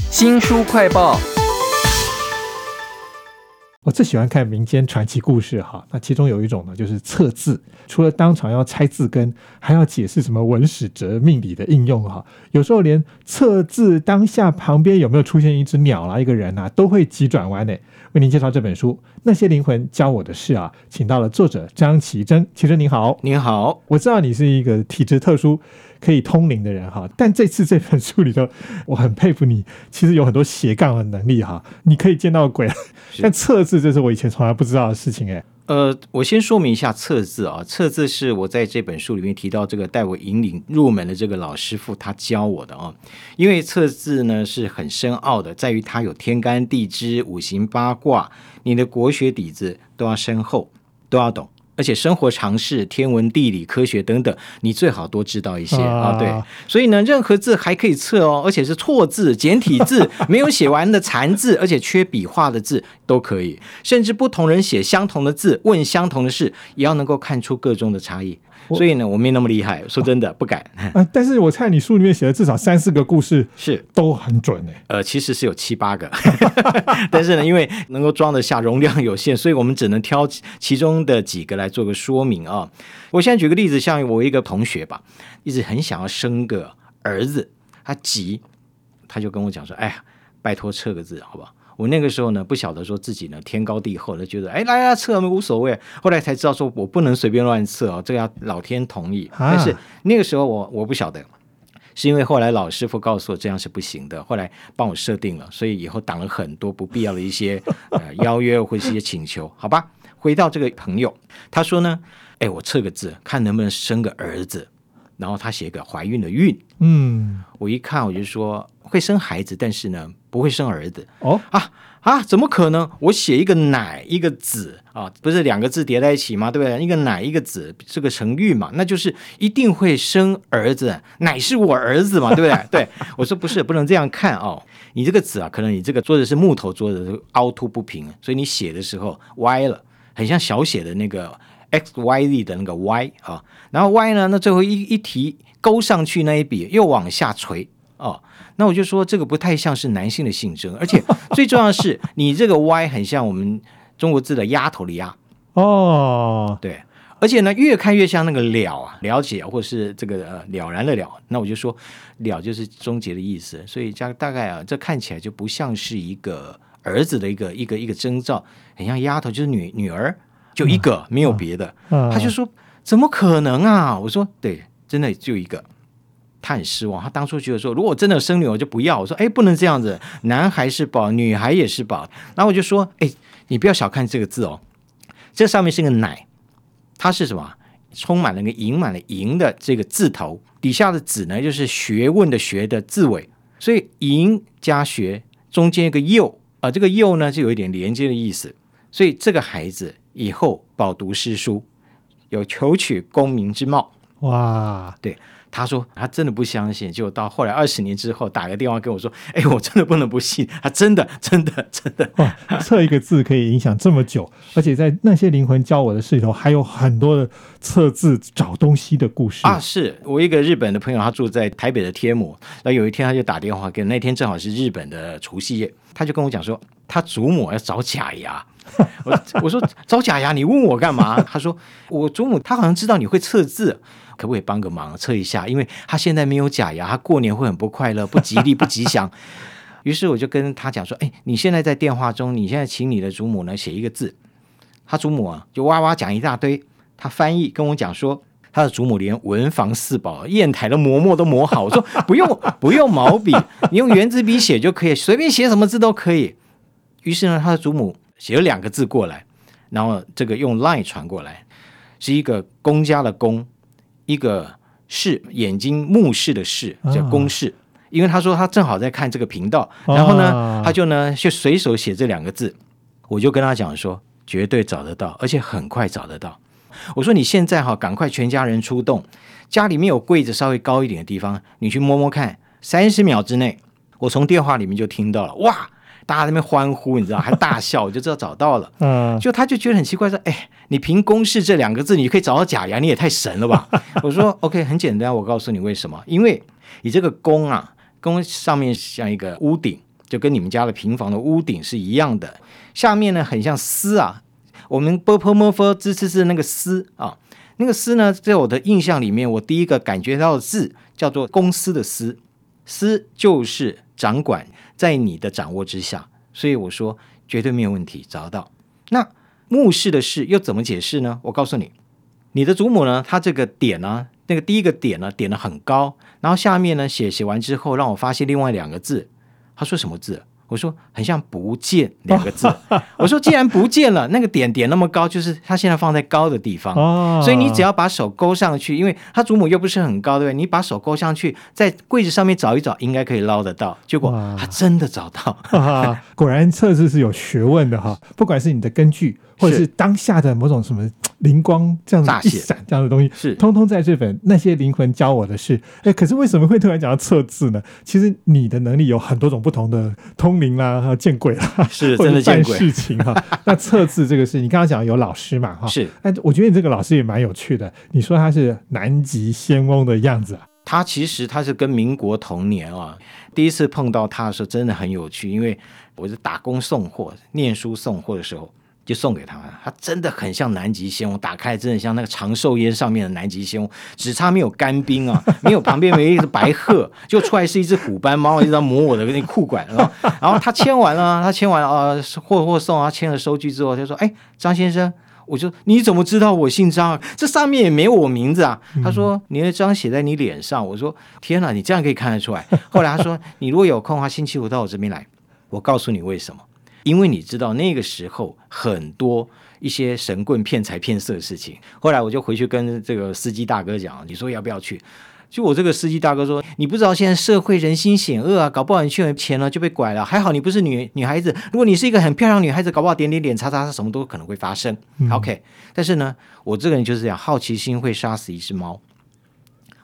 新书快报。我最喜欢看民间传奇故事哈，那其中有一种呢，就是测字，除了当场要猜字根，还要解释什么文史哲命理的应用哈。有时候连测字当下旁边有没有出现一只鸟啦、一个人啊，都会急转弯呢。为您介绍这本书《那些灵魂教我的事》啊，请到了作者张奇珍。奇珍您好，您好，我知道你是一个体质特殊可以通灵的人哈，但这次这本书里头，我很佩服你，其实有很多斜杠的能力哈，你可以见到鬼，但测字这是我以前从来不知道的事情哎。呃，我先说明一下测字啊，测字是我在这本书里面提到这个带我引领入门的这个老师傅他教我的啊，因为测字呢是很深奥的，在于它有天干地支、五行八卦，你的国学底子都要深厚，都要懂。而且生活常识、天文地理、科学等等，你最好多知道一些啊。对，所以呢，任何字还可以测哦，而且是错字、简体字、没有写完的残字，而且缺笔画的字都可以。甚至不同人写相同的字，问相同的事，也要能够看出各中的差异。所以呢，我没那么厉害，说真的不敢。啊，但是我猜你书里面写的至少三四个故事是都很准诶。呃，其实是有七八个，但是呢，因为能够装得下，容量有限，所以我们只能挑其中的几个来做个说明啊。我现在举个例子，像我一个同学吧，一直很想要生个儿子，他急，他就跟我讲说：“哎呀，拜托测个字，好不好？”我那个时候呢，不晓得说自己呢天高地厚，的觉得哎，来来测无所谓。后来才知道说我不能随便乱测哦，这个要老天同意。但是那个时候我我不晓得，是因为后来老师傅告诉我这样是不行的，后来帮我设定了，所以以后挡了很多不必要的一些呃邀约或是一些请求。好吧，回到这个朋友，他说呢，哎，我测个字，看能不能生个儿子。然后他写个怀孕的孕，嗯，我一看我就说会生孩子，但是呢不会生儿子。哦啊啊，怎么可能？我写一个奶一个子啊，不是两个字叠在一起吗？对不对？一个奶一个子，这个成孕嘛，那就是一定会生儿子。奶是我儿子嘛，对不对？对，我说不是，不能这样看哦。你这个子啊，可能你这个桌子是木头桌子，凹凸不平，所以你写的时候歪了，很像小写的那个。X y z 的那个 y 啊，然后 y 呢，那最后一一提勾上去那一笔又往下垂哦，那我就说这个不太像是男性的性征，而且 最重要的是你这个 y 很像我们中国字的丫头的丫哦，对，而且呢越看越像那个了啊，了解或是这个呃了然的了，那我就说了就是终结的意思，所以这大概啊这看起来就不像是一个儿子的一个一个一个征兆，很像丫头就是女女儿。就一个，没有别的。他就说：“怎么可能啊？”我说：“对，真的就一个。”他很失望。他当初觉得说：“如果真的生女儿就不要。”我说：“哎，不能这样子，男孩是宝，女孩也是宝。”然后我就说：“哎，你不要小看这个字哦，这上面是个奶，它是什么？充满了个盈满了盈的这个字头，底下的子呢，就是学问的学的字尾，所以盈加学中间一个幼啊，这个幼呢就有一点连接的意思，所以这个孩子。”以后饱读诗书，有求取功名之貌。哇，对。他说他真的不相信，结果到后来二十年之后打个电话跟我说：“哎，我真的不能不信，他真的真的真的。”哇测一个字可以影响这么久，而且在那些灵魂教我的事里头，还有很多的测字找东西的故事啊！是我一个日本的朋友，他住在台北的天母，那有一天他就打电话给，那天正好是日本的除夕夜，他就跟我讲说，他祖母要找假牙。我我说找假牙，你问我干嘛？他说我祖母他好像知道你会测字。可不可以帮个忙测一下？因为他现在没有假牙，他过年会很不快乐、不吉利、不吉祥。于是我就跟他讲说：“哎，你现在在电话中，你现在请你的祖母呢写一个字。”他祖母啊就哇哇讲一大堆。他翻译跟我讲说：“他的祖母连文房四宝、砚台的磨墨都磨好。”我说：“不用不用毛笔，你用圆珠笔写就可以，随便写什么字都可以。”于是呢，他的祖母写了两个字过来，然后这个用 line 传过来，是一个公家的公。一个视眼睛目视的视叫公视，因为他说他正好在看这个频道，然后呢，他就呢就随手写这两个字，我就跟他讲说绝对找得到，而且很快找得到。我说你现在哈赶快全家人出动，家里面有柜子稍微高一点的地方，你去摸摸看，三十秒之内，我从电话里面就听到了，哇！大家那边欢呼，你知道，还大笑，我就知道找到了。嗯，就他就觉得很奇怪，说：“哎，你凭公式这两个字，你可以找到假牙，你也太神了吧？”我说：“OK，很简单，我告诉你为什么？因为你这个公啊，公上面像一个屋顶，就跟你们家的平房的屋顶是一样的。下面呢，很像丝啊，我们 b p m f 滋滋滋那个丝啊，那个丝呢，在我的印象里面，我第一个感觉到的字叫做公司的司，司就是掌管在你的掌握之下，所以我说绝对没有问题，找得到。那墓室的事又怎么解释呢？我告诉你，你的祖母呢，她这个点呢，那个第一个点呢，点的很高，然后下面呢写写完之后，让我发现另外两个字，他说什么字？我说很像“不见”两个字。我说既然不见了，那个点点那么高，就是它现在放在高的地方。哦，所以你只要把手勾上去，因为它祖母又不是很高，对不对？你把手勾上去，在柜子上面找一找，应该可以捞得到。结果哇他真的找到。果然测试是有学问的哈，不管是你的根据，或者是当下的某种什么灵光这样子一闪这样的东西，是通通在这本那些灵魂教我的事。哎，可是为什么会突然讲到测字呢？其实你的能力有很多种不同的通灵啦、见鬼啦，是或者办真的见鬼事情哈。那测字这个事，你刚刚讲有老师嘛哈？是哎，我觉得你这个老师也蛮有趣的。你说他是南极仙翁的样子啊？他其实他是跟民国同年啊，第一次碰到他的时候真的很有趣，因为我是打工送货、念书送货的时候。就送给他，他真的很像南极仙翁，打开真的像那个长寿烟上面的南极仙翁，只差没有干冰啊，没有旁边没有一只白鹤，就出来是一只虎斑猫，一直在磨我的那个裤管，然后然后他签完了，他签完了啊，货货送啊，签了收据之后，他说：“哎，张先生。”我就你怎么知道我姓张啊？这上面也没有我名字啊。他说你的章写在你脸上。我说天哪，你这样可以看得出来。后来他说 你如果有空的话，星期五到我这边来。我告诉你为什么？因为你知道那个时候很多一些神棍骗财骗色的事情。后来我就回去跟这个司机大哥讲，你说要不要去？就我这个司机大哥说，你不知道现在社会人心险恶啊，搞不好你去了钱了就被拐了。还好你不是女女孩子，如果你是一个很漂亮女孩子，搞不好点点点叉叉什么都可能会发生。OK，但是呢，我这个人就是这样，好奇心会杀死一只猫。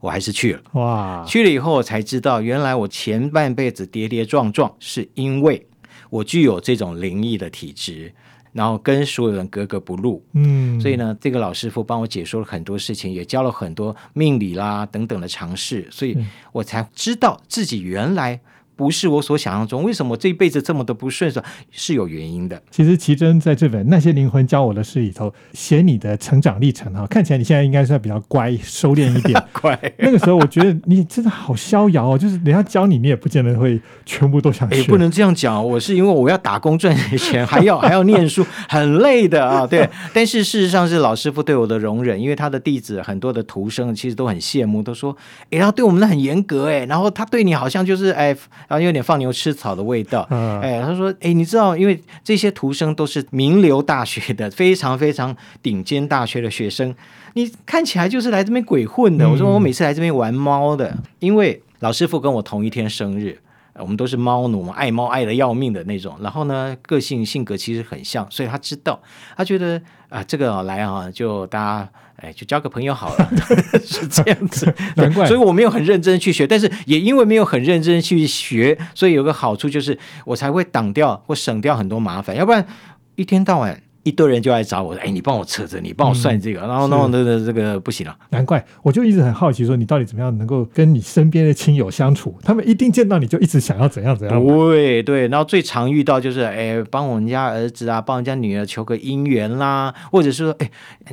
我还是去了，哇，去了以后我才知道，原来我前半辈子跌跌撞撞，是因为我具有这种灵异的体质，然后跟所有人格格不入。嗯，所以呢，这个老师傅帮我解说了很多事情，也教了很多命理啦等等的常识，所以我才知道自己原来不是我所想象中。为什么这一辈子这么的不顺手，是有原因的。其实奇珍在这本《那些灵魂教我的事》里头写你的成长历程哈，看起来你现在应该是比较乖、收敛一点。乖，那个时候我觉得你真的好逍遥哦，就是人家教你，你也不见得会全部都想哎，学。不能这样讲，我是因为我要打工赚钱，还要还要念书，很累的啊。对，但是事实上是老师傅对我的容忍，因为他的弟子很多的徒生其实都很羡慕，都说，哎，他对我们很严格，哎，然后他对你好像就是哎，然后有点放牛吃草的味道。嗯哎，他说，哎，你知道，因为这些徒生都是名流大学的，非常非常顶尖大学的学生，你看起来就是来这边鬼混的。我说我每次来这边玩猫的，因为老师傅跟我同一天生日。呃我们都是猫奴，爱猫爱的要命的那种。然后呢，个性性格其实很像，所以他知道，他觉得啊、这个、来啊，就大家哎，就交个朋友好了，是这样子。难怪所以我没有很认真去学，但是也因为没有很认真去学，所以有个好处就是我才会挡掉或省掉很多麻烦，要不然一天到晚。一堆人就来找我，哎，你帮我测这，你帮我算这个，然后，然后，这个这个不行了，难怪，我就一直很好奇，说你到底怎么样能够跟你身边的亲友相处？他们一定见到你就一直想要怎样怎样。对对，然后最常遇到就是，哎，帮我们家儿子啊，帮人家女儿求个姻缘啦，或者是说，哎，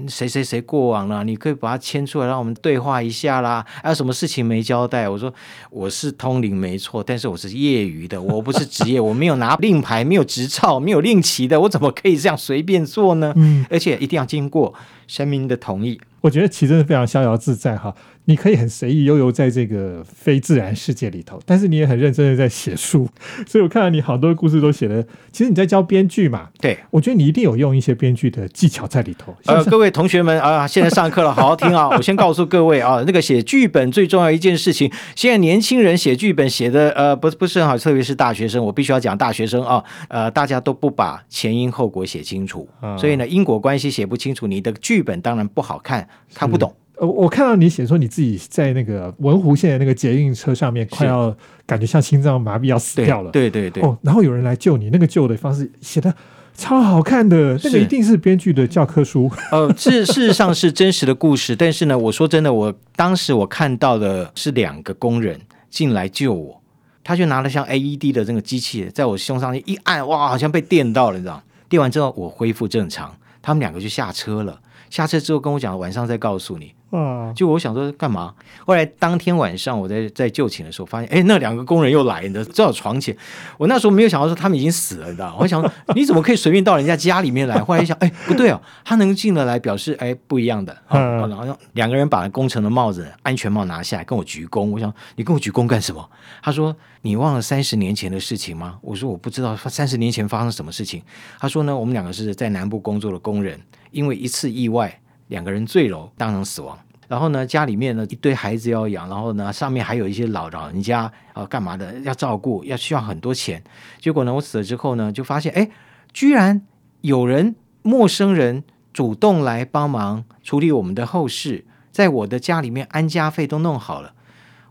谁谁谁过往了，你可以把他牵出来，让我们对话一下啦。还有什么事情没交代？我说我是通灵没错，但是我是业余的，我不是职业，我没有拿令牌，没有执照，没有令旗的，我怎么可以这样随便做呢？嗯，而且一定要经过神明的同意。我觉得其实是非常逍遥自在哈，你可以很随意悠游在这个非自然世界里头，但是你也很认真的在写书，所以我看到你好多故事都写的，其实你在教编剧嘛，对，我觉得你一定有用一些编剧的技巧在里头。呃，各位同学们啊，现在上课了，好好听啊！我先告诉各位啊，那个写剧本最重要一件事情，现在年轻人写剧本写的呃不不是很好，特别是大学生，我必须要讲大学生啊，呃，大家都不把前因后果写清楚，嗯所以呢，因果关系写不清楚，你的剧本当然不好看，看不懂。呃，我看到你写说你自己在那个文湖线的那个捷运车上面，快要感觉像心脏麻痹要死掉了。对对对，哦，然后有人来救你，那个救的方式写的超好看的，那个一定是编剧的教科书。呃，事事实上是真实的故事，但是呢，我说真的，我当时我看到的是两个工人进来救我，他就拿了像 AED 的那个机器，在我胸上一按，哇，好像被电到了，你知道？电完之后我恢复正常，他们两个就下车了。下车之后跟我讲，晚上再告诉你。啊，就我想说干嘛？后来当天晚上我在在就寝的时候，发现哎，那两个工人又来了，正好床前。我那时候没有想到说他们已经死了，你知道？我想你怎么可以随便到人家家里面来？后来一想，哎，不对哦，他能进得来，表示哎不一样的。然后两个人把工程的帽子、安全帽拿下来，跟我鞠躬。我想你跟我鞠躬干什么？他说你忘了三十年前的事情吗？我说我不知道三十年前发生什么事情。他说呢，我们两个是在南部工作的工人，因为一次意外，两个人坠楼，当场死亡。然后呢，家里面呢一堆孩子要养，然后呢上面还有一些老老人家啊干嘛的要照顾，要需要很多钱。结果呢，我死了之后呢，就发现哎，居然有人陌生人主动来帮忙处理我们的后事，在我的家里面安家费都弄好了。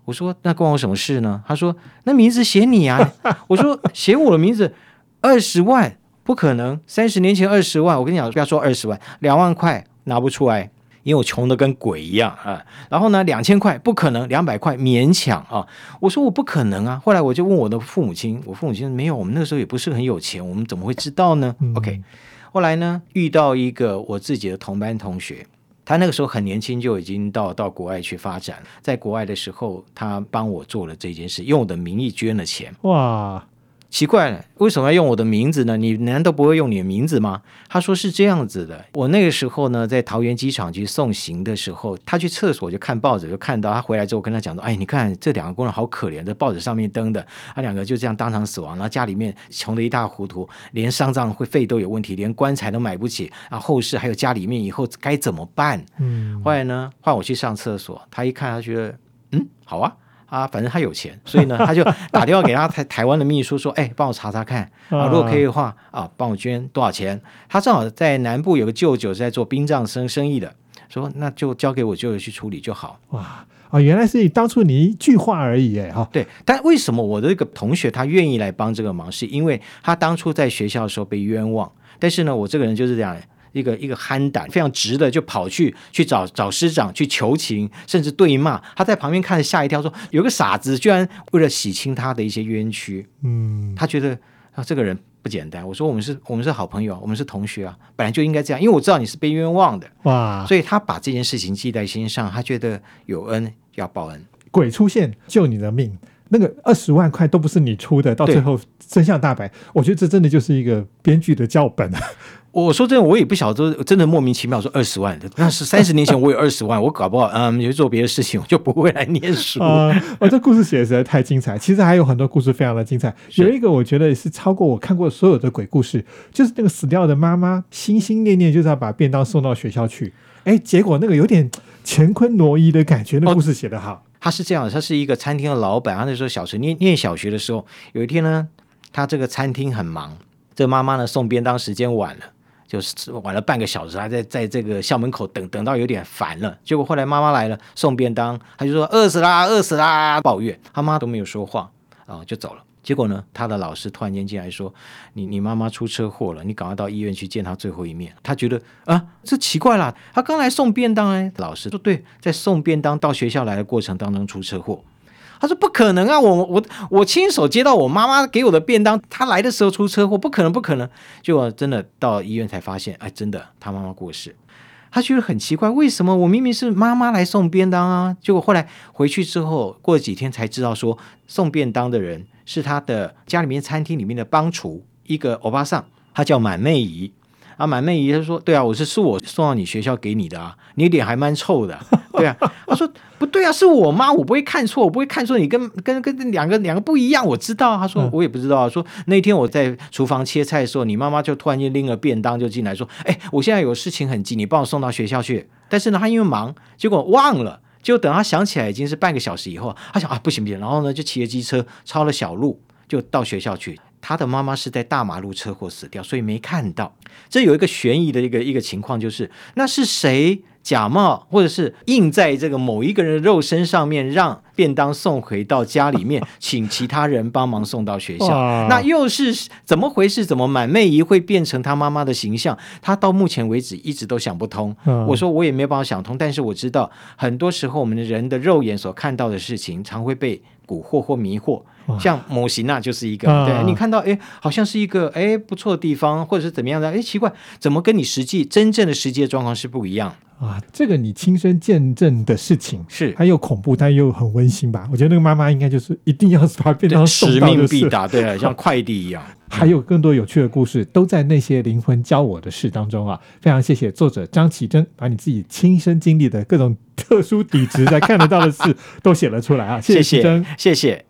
我说那关我什么事呢？他说那名字写你啊。我说写我的名字二十万不可能，三十年前二十万，我跟你讲不要说二十万，两万块拿不出来。因为我穷的跟鬼一样啊，然后呢，两千块不可能，两百块勉强啊。我说我不可能啊。后来我就问我的父母亲，我父母亲没有，我们那个时候也不是很有钱，我们怎么会知道呢？OK，后来呢，遇到一个我自己的同班同学，他那个时候很年轻，就已经到到国外去发展，在国外的时候，他帮我做了这件事，用我的名义捐了钱。哇！奇怪了，为什么要用我的名字呢？你难道不会用你的名字吗？他说是这样子的。我那个时候呢，在桃园机场去送行的时候，他去厕所就看报纸，就看到他回来之后跟他讲说：“哎，你看这两个工人好可怜，在报纸上面登的，他两个就这样当场死亡，然后家里面穷的一塌糊涂，连丧葬会费都有问题，连棺材都买不起，啊，后事还有家里面以后该怎么办？”嗯，后来呢，换我去上厕所，他一看，他觉得嗯，好啊。啊，反正他有钱，所以呢，他就打电话给他台台湾的秘书说：“哎，帮我查查看啊，如果可以的话啊，帮我捐多少钱？”他正好在南部有个舅舅是在做殡葬生生意的，说那就交给我舅舅去处理就好。哇啊，原来是当初你一句话而已哎哈。对，但为什么我的这个同学他愿意来帮这个忙？是因为他当初在学校的时候被冤枉，但是呢，我这个人就是这样。一个一个憨胆，非常直的就跑去去找找师长去求情，甚至对骂。他在旁边看着吓一跳，说：“有个傻子居然为了洗清他的一些冤屈，嗯，他觉得啊这个人不简单。”我说：“我们是我们是好朋友，我们是同学啊，本来就应该这样，因为我知道你是被冤枉的哇。”所以他把这件事情记在心上，他觉得有恩要报恩。鬼出现救你的命，那个二十万块都不是你出的，到最后真相大白，我觉得这真的就是一个编剧的教本啊。我说真的，我也不晓得，真的莫名其妙说二十万的，那是三十年前我有二十万，我搞不好嗯，有做别的事情，我就不会来念书。我这故事写的实在太精彩，其实还有很多故事非常的精彩。有一个我觉得是超过我看过所有的鬼故事，就是那个死掉的妈妈心心念念就是要把便当送到学校去，哎，结果那个有点乾坤挪移的感觉。那故事写得好，他是这样，他是一个餐厅的老板，他那时候小学念念小学的时候，有一天呢，他这个餐厅很忙，这妈妈呢送便当时间晚了。就是晚了半个小时，还在在这个校门口等，等到有点烦了。结果后来妈妈来了，送便当，他就说饿死啦，饿死啦，抱怨他妈都没有说话啊，就走了。结果呢，他的老师突然间进来说：“你你妈妈出车祸了，你赶快到医院去见她最后一面。”他觉得啊，这奇怪了，他刚来送便当哎，老师说对，在送便当到学校来的过程当中出车祸。他说：“不可能啊！我我我亲手接到我妈妈给我的便当，他来的时候出车祸，不可能，不可能！结果真的到医院才发现，哎，真的，他妈妈过世。他觉得很奇怪，为什么我明明是妈妈来送便当啊？结果后来回去之后，过了几天才知道，说送便当的人是他的家里面餐厅里面的帮厨，一个欧巴桑，他叫满妹姨。啊，满妹姨他说：对啊，我是是我送到你学校给你的啊，你脸还蛮臭的。”对啊，他说不对啊，是我妈，我不会看错，我不会看错你跟跟跟两个两个不一样，我知道。他说我也不知道，说那天我在厨房切菜的时候，你妈妈就突然间拎了便当就进来，说，哎，我现在有事情很急，你帮我送到学校去。但是呢，他因为忙，结果忘了，就等他想起来已经是半个小时以后，他想啊不行不行，然后呢就骑着机车抄了小路就到学校去。他的妈妈是在大马路车祸死掉，所以没看到。这有一个悬疑的一个一个情况，就是那是谁？假冒或者是印在这个某一个人的肉身上面，让便当送回到家里面，请其他人帮忙送到学校。那又是怎么回事？怎么满妹姨会变成她妈妈的形象？她到目前为止一直都想不通。我说我也没有办法想通，但是我知道很多时候我们的人的肉眼所看到的事情，常会被蛊惑或迷惑。哇像某型那就是一个，啊对你看到哎，好像是一个哎不错的地方，或者是怎么样的，哎奇怪，怎么跟你实际真正的实际的状况是不一样？啊，这个你亲身见证的事情，是它又恐怖，但又很温馨吧？我觉得那个妈妈应该就是一定要把便当送使。命必达，对，像 快递一样。还有更多有趣的故事，都在那些灵魂教我的事当中啊！非常谢谢作者张启珍，把你自己亲身经历的各种特殊底质才看得到的事都写了出来啊！谢谢启珍谢，谢谢。